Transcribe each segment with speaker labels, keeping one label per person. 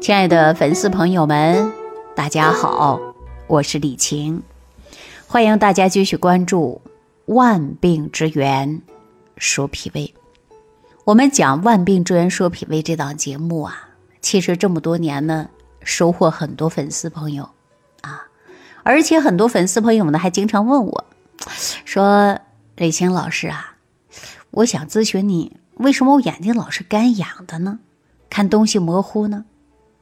Speaker 1: 亲爱的粉丝朋友们，大家好，我是李晴，欢迎大家继续关注《万病之源说脾胃》。我们讲《万病之源说脾胃》这档节目啊，其实这么多年呢，收获很多粉丝朋友啊，而且很多粉丝朋友们呢还经常问我，说李晴老师啊，我想咨询你，为什么我眼睛老是干痒的呢？看东西模糊呢？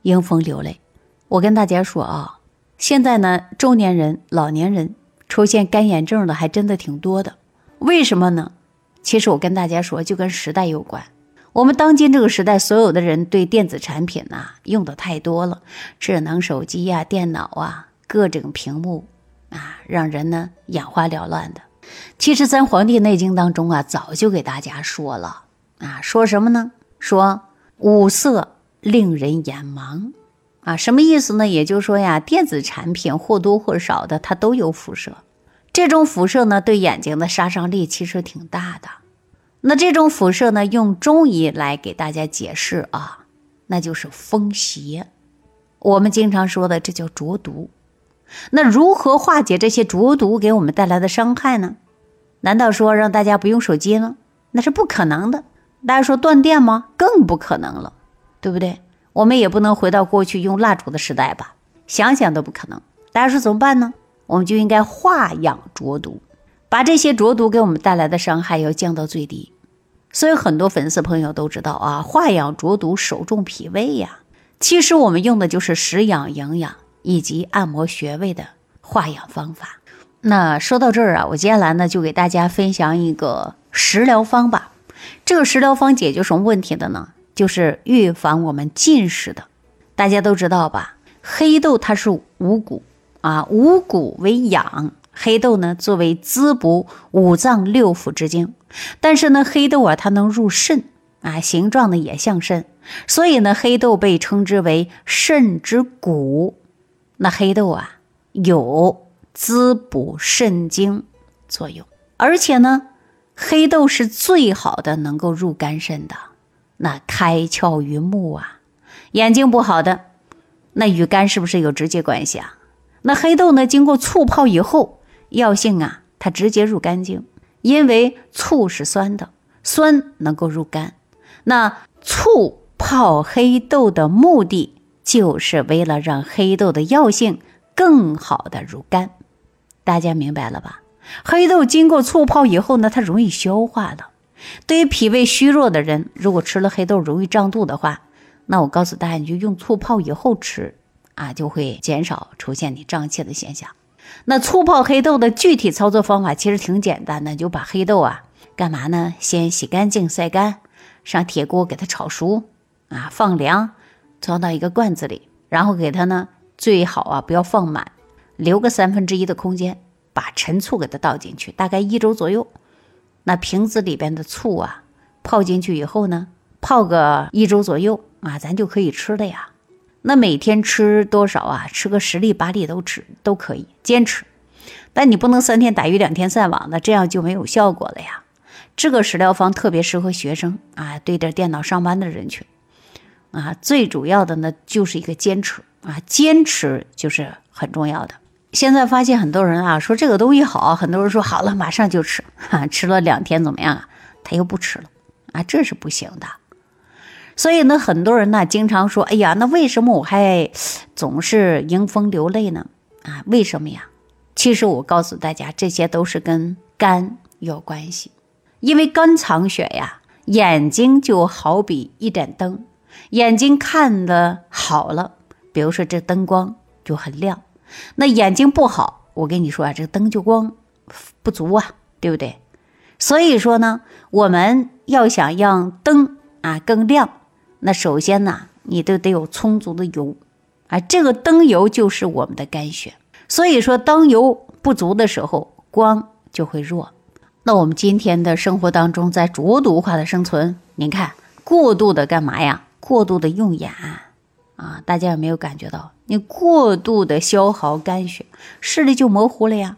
Speaker 1: 迎风流泪，我跟大家说啊，现在呢，中年人、老年人出现干眼症的还真的挺多的。为什么呢？其实我跟大家说，就跟时代有关。我们当今这个时代，所有的人对电子产品呐用的太多了，智能手机呀、电脑啊、各种屏幕啊，让人呢眼花缭乱的。其实咱《黄帝内经》当中啊，早就给大家说了啊，说什么呢？说五色。令人眼盲，啊，什么意思呢？也就是说呀，电子产品或多或少的它都有辐射，这种辐射呢对眼睛的杀伤力其实挺大的。那这种辐射呢，用中医来给大家解释啊，那就是风邪。我们经常说的这叫浊毒。那如何化解这些浊毒给我们带来的伤害呢？难道说让大家不用手机了？那是不可能的。大家说断电吗？更不可能了。对不对？我们也不能回到过去用蜡烛的时代吧？想想都不可能。大家说怎么办呢？我们就应该化养浊毒，把这些浊毒给我们带来的伤害要降到最低。所以很多粉丝朋友都知道啊，化养浊毒，守重脾胃呀。其实我们用的就是食养营养以及按摩穴位的化养方法。那说到这儿啊，我接下来呢就给大家分享一个食疗方吧。这个食疗方解决什么问题的呢？就是预防我们近视的，大家都知道吧？黑豆它是五谷啊，五谷为养。黑豆呢，作为滋补五脏六腑之精，但是呢，黑豆啊，它能入肾啊，形状呢也像肾，所以呢，黑豆被称之为肾之谷。那黑豆啊，有滋补肾精作用，而且呢，黑豆是最好的能够入肝肾的。那开窍于目啊，眼睛不好的，那与肝是不是有直接关系啊？那黑豆呢，经过醋泡以后，药性啊，它直接入肝经，因为醋是酸的，酸能够入肝。那醋泡黑豆的目的，就是为了让黑豆的药性更好的入肝。大家明白了吧？黑豆经过醋泡以后呢，它容易消化了。对于脾胃虚弱的人，如果吃了黑豆容易胀肚的话，那我告诉大家，你就用醋泡以后吃啊，就会减少出现你胀气的现象。那醋泡黑豆的具体操作方法其实挺简单的，就把黑豆啊干嘛呢？先洗干净、晒干，上铁锅给它炒熟啊，放凉，装到一个罐子里，然后给它呢最好啊不要放满，留个三分之一的空间，把陈醋给它倒进去，大概一周左右。那瓶子里边的醋啊，泡进去以后呢，泡个一周左右啊，咱就可以吃了呀。那每天吃多少啊？吃个十粒八粒都吃都可以，坚持。但你不能三天打鱼两天晒网的，这样就没有效果了呀。这个食疗方特别适合学生啊，对着电脑上班的人群啊。最主要的呢，就是一个坚持啊，坚持就是很重要的。现在发现很多人啊说这个东西好，很多人说好了马上就吃，哈，吃了两天怎么样啊？他又不吃了啊，这是不行的。所以呢，很多人呢经常说，哎呀，那为什么我还总是迎风流泪呢？啊，为什么呀？其实我告诉大家，这些都是跟肝有关系，因为肝藏血呀。眼睛就好比一盏灯，眼睛看的好了，比如说这灯光就很亮。那眼睛不好，我跟你说啊，这个灯就光不足啊，对不对？所以说呢，我们要想让灯啊更亮，那首先呢，你都得有充足的油啊。这个灯油就是我们的肝血。所以说，灯油不足的时候，光就会弱。那我们今天的生活当中，在浊毒化的生存，您看过度的干嘛呀？过度的用眼啊，大家有没有感觉到？你过度的消耗肝血，视力就模糊了呀。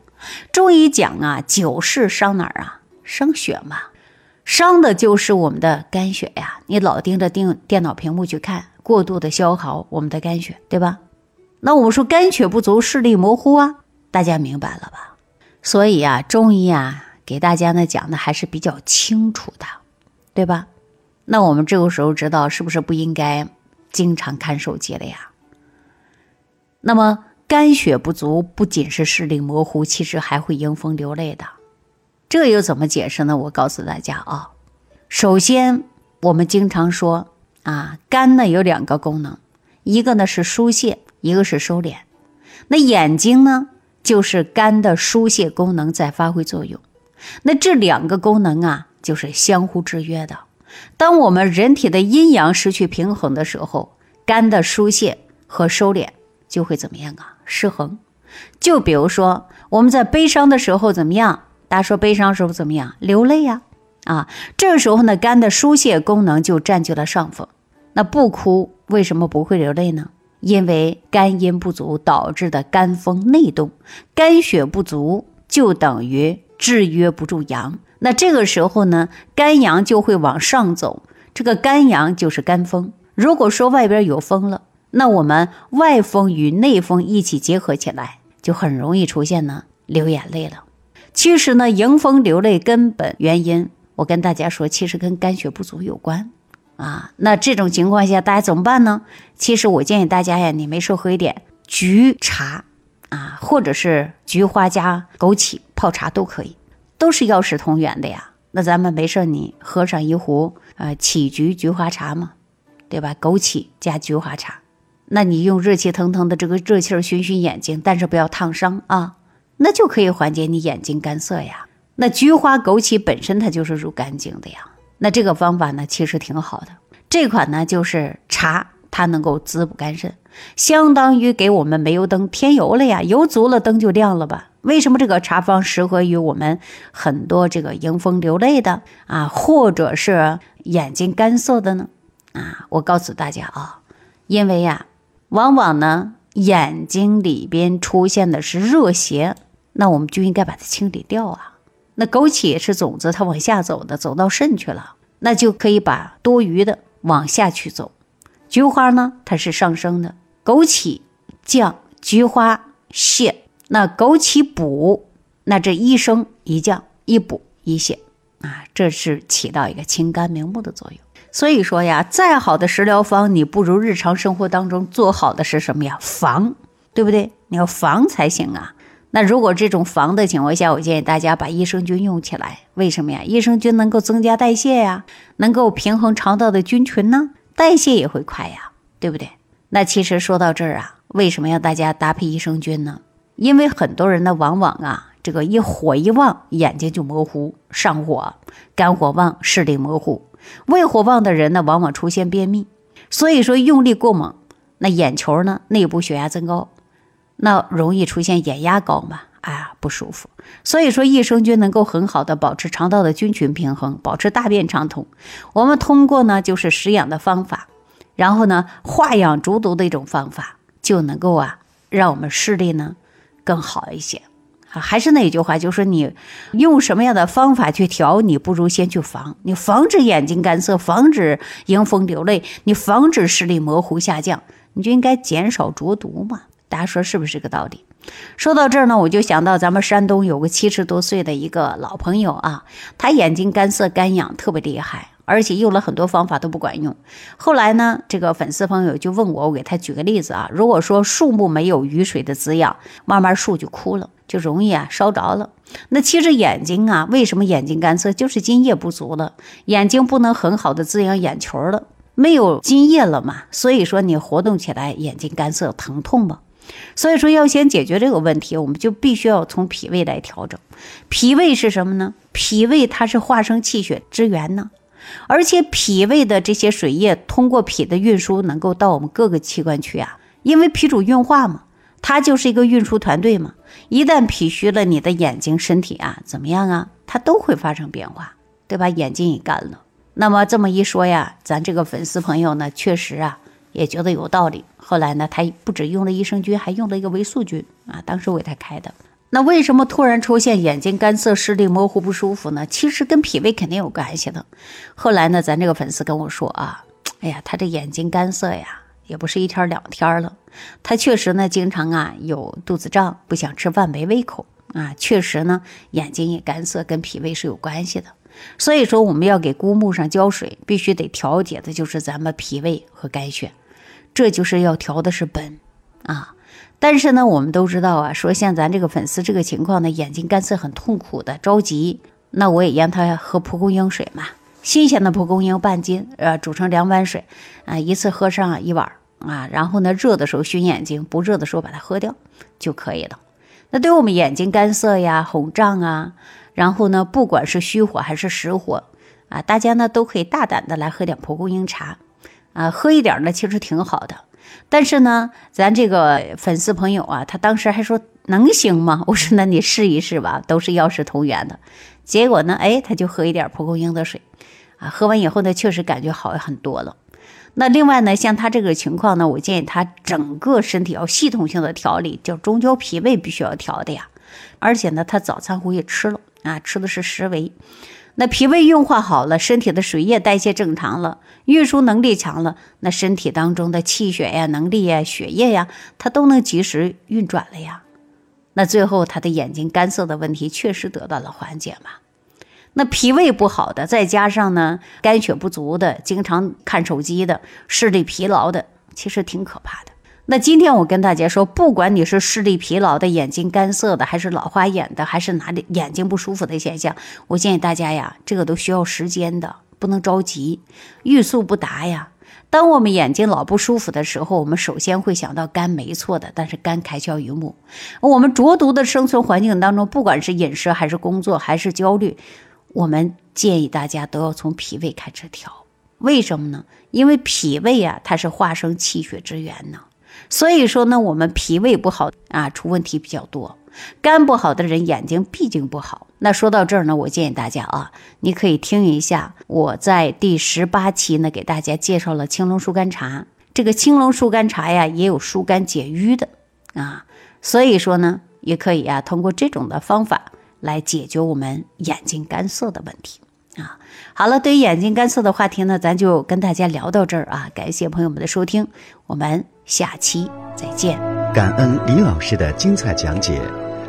Speaker 1: 中医讲啊，久视伤哪儿啊？伤血嘛，伤的就是我们的肝血呀。你老盯着电电脑屏幕去看，过度的消耗我们的肝血，对吧？那我们说肝血不足，视力模糊啊，大家明白了吧？所以啊，中医啊，给大家呢讲的还是比较清楚的，对吧？那我们这个时候知道是不是不应该经常看手机了呀？那么肝血不足不仅是视力模糊，其实还会迎风流泪的。这又怎么解释呢？我告诉大家啊，首先我们经常说啊，肝呢有两个功能，一个呢是疏泄，一个是收敛。那眼睛呢，就是肝的疏泄功能在发挥作用。那这两个功能啊，就是相互制约的。当我们人体的阴阳失去平衡的时候，肝的疏泄和收敛就会怎么样啊？失衡。就比如说我们在悲伤的时候怎么样？大家说悲伤时候怎么样？流泪呀，啊，这时候呢，肝的疏泄功能就占据了上风。那不哭为什么不会流泪呢？因为肝阴不足导致的肝风内动，肝血不足就等于制约不住阳。那这个时候呢，肝阳就会往上走。这个肝阳就是肝风。如果说外边有风了，那我们外风与内风一起结合起来，就很容易出现呢流眼泪了。其实呢，迎风流泪根本原因，我跟大家说，其实跟肝血不足有关啊。那这种情况下，大家怎么办呢？其实我建议大家呀，你没事喝一点菊茶啊，或者是菊花加枸杞泡茶都可以。都是药食同源的呀，那咱们没事你喝上一壶呃杞菊菊花茶嘛，对吧？枸杞加菊花茶，那你用热气腾腾的这个热气儿熏熏眼睛，但是不要烫伤啊，那就可以缓解你眼睛干涩呀。那菊花枸杞本身它就是入肝经的呀，那这个方法呢其实挺好的。这款呢就是茶，它能够滋补肝肾，相当于给我们煤油灯添油了呀，油足了灯就亮了吧。为什么这个茶方适合于我们很多这个迎风流泪的啊，或者是眼睛干涩的呢？啊，我告诉大家啊，因为呀，往往呢眼睛里边出现的是热邪，那我们就应该把它清理掉啊。那枸杞是种子，它往下走的，走到肾去了，那就可以把多余的往下去走。菊花呢，它是上升的，枸杞降，菊花泻。那枸杞补，那这一升一降一补一泻啊，这是起到一个清肝明目的作用。所以说呀，再好的食疗方，你不如日常生活当中做好的是什么呀？防，对不对？你要防才行啊。那如果这种防的情况下，我建议大家把益生菌用起来。为什么呀？益生菌能够增加代谢呀，能够平衡肠道的菌群呢，代谢也会快呀，对不对？那其实说到这儿啊，为什么要大家搭配益生菌呢？因为很多人呢，往往啊，这个一火一旺，眼睛就模糊，上火；肝火旺，视力模糊；胃火旺的人呢，往往出现便秘。所以说，用力过猛，那眼球呢，内部血压增高，那容易出现眼压高嘛，啊，不舒服。所以说，益生菌能够很好的保持肠道的菌群平衡，保持大便畅通。我们通过呢，就是食养的方法，然后呢，化养逐毒的一种方法，就能够啊，让我们视力呢。更好一些，还是那句话，就是说你用什么样的方法去调，你不如先去防，你防止眼睛干涩，防止迎风流泪，你防止视力模糊下降，你就应该减少浊毒嘛。大家说是不是这个道理？说到这儿呢，我就想到咱们山东有个七十多岁的一个老朋友啊，他眼睛干涩干痒特别厉害。而且用了很多方法都不管用，后来呢，这个粉丝朋友就问我，我给他举个例子啊，如果说树木没有雨水的滋养，慢慢树就枯了，就容易啊烧着了。那其实眼睛啊，为什么眼睛干涩，就是津液不足了，眼睛不能很好的滋养眼球了，没有津液了嘛，所以说你活动起来眼睛干涩疼痛嘛。所以说要先解决这个问题，我们就必须要从脾胃来调整。脾胃是什么呢？脾胃它是化生气血之源呢。而且脾胃的这些水液通过脾的运输，能够到我们各个器官去啊。因为脾主运化嘛，它就是一个运输团队嘛。一旦脾虚了，你的眼睛、身体啊，怎么样啊？它都会发生变化，对吧？眼睛也干了。那么这么一说呀，咱这个粉丝朋友呢，确实啊，也觉得有道理。后来呢，他不止用了益生菌，还用了一个维素菌啊。当时我给他开的。那为什么突然出现眼睛干涩、视力模糊、不舒服呢？其实跟脾胃肯定有关系的。后来呢，咱这个粉丝跟我说啊，哎呀，他这眼睛干涩呀，也不是一天两天了。他确实呢，经常啊有肚子胀，不想吃饭，没胃口啊。确实呢，眼睛也干涩，跟脾胃是有关系的。所以说，我们要给菇木上浇水，必须得调节的就是咱们脾胃和肝血，这就是要调的是本啊。但是呢，我们都知道啊，说像咱这个粉丝这个情况呢，眼睛干涩很痛苦的，着急，那我也让他喝蒲公英水嘛。新鲜的蒲公英半斤，呃，煮成凉拌水，啊，一次喝上一碗啊，然后呢，热的时候熏眼睛，不热的时候把它喝掉就可以了。那对我们眼睛干涩呀、红胀啊，然后呢，不管是虚火还是实火啊，大家呢都可以大胆的来喝点蒲公英茶，啊，喝一点呢其实挺好的。但是呢，咱这个粉丝朋友啊，他当时还说能行吗？我说那你试一试吧，都是药食同源的。结果呢，哎，他就喝一点蒲公英的水。啊，喝完以后呢，确实感觉好很多了。那另外呢，像他这个情况呢，我建议他整个身体要系统性的调理，叫中焦脾胃必须要调的呀。而且呢，他早餐壶也吃了啊，吃的是食维。那脾胃运化好了，身体的水液代谢正常了，运输能力强了，那身体当中的气血呀、能力呀、血液呀，它都能及时运转了呀。那最后他的眼睛干涩的问题确实得到了缓解嘛。那脾胃不好的，再加上呢肝血不足的，经常看手机的，视力疲劳的，其实挺可怕的。那今天我跟大家说，不管你是视力疲劳的、眼睛干涩的，还是老花眼的，还是哪里眼睛不舒服的现象，我建议大家呀，这个都需要时间的，不能着急，欲速不达呀。当我们眼睛老不舒服的时候，我们首先会想到肝，没错的。但是肝开窍于目，我们浊毒的生存环境当中，不管是饮食还是工作还是焦虑。我们建议大家都要从脾胃开始调，为什么呢？因为脾胃啊，它是化生气血之源呢。所以说呢，我们脾胃不好啊，出问题比较多。肝不好的人眼睛毕竟不好。那说到这儿呢，我建议大家啊，你可以听一下我在第十八期呢给大家介绍了青龙疏肝茶。这个青龙疏肝茶呀，也有疏肝解郁的啊。所以说呢，也可以啊，通过这种的方法。来解决我们眼睛干涩的问题啊！好了，对于眼睛干涩的话题呢，咱就跟大家聊到这儿啊！感谢朋友们的收听，我们下期再见。
Speaker 2: 感恩李老师的精彩讲解。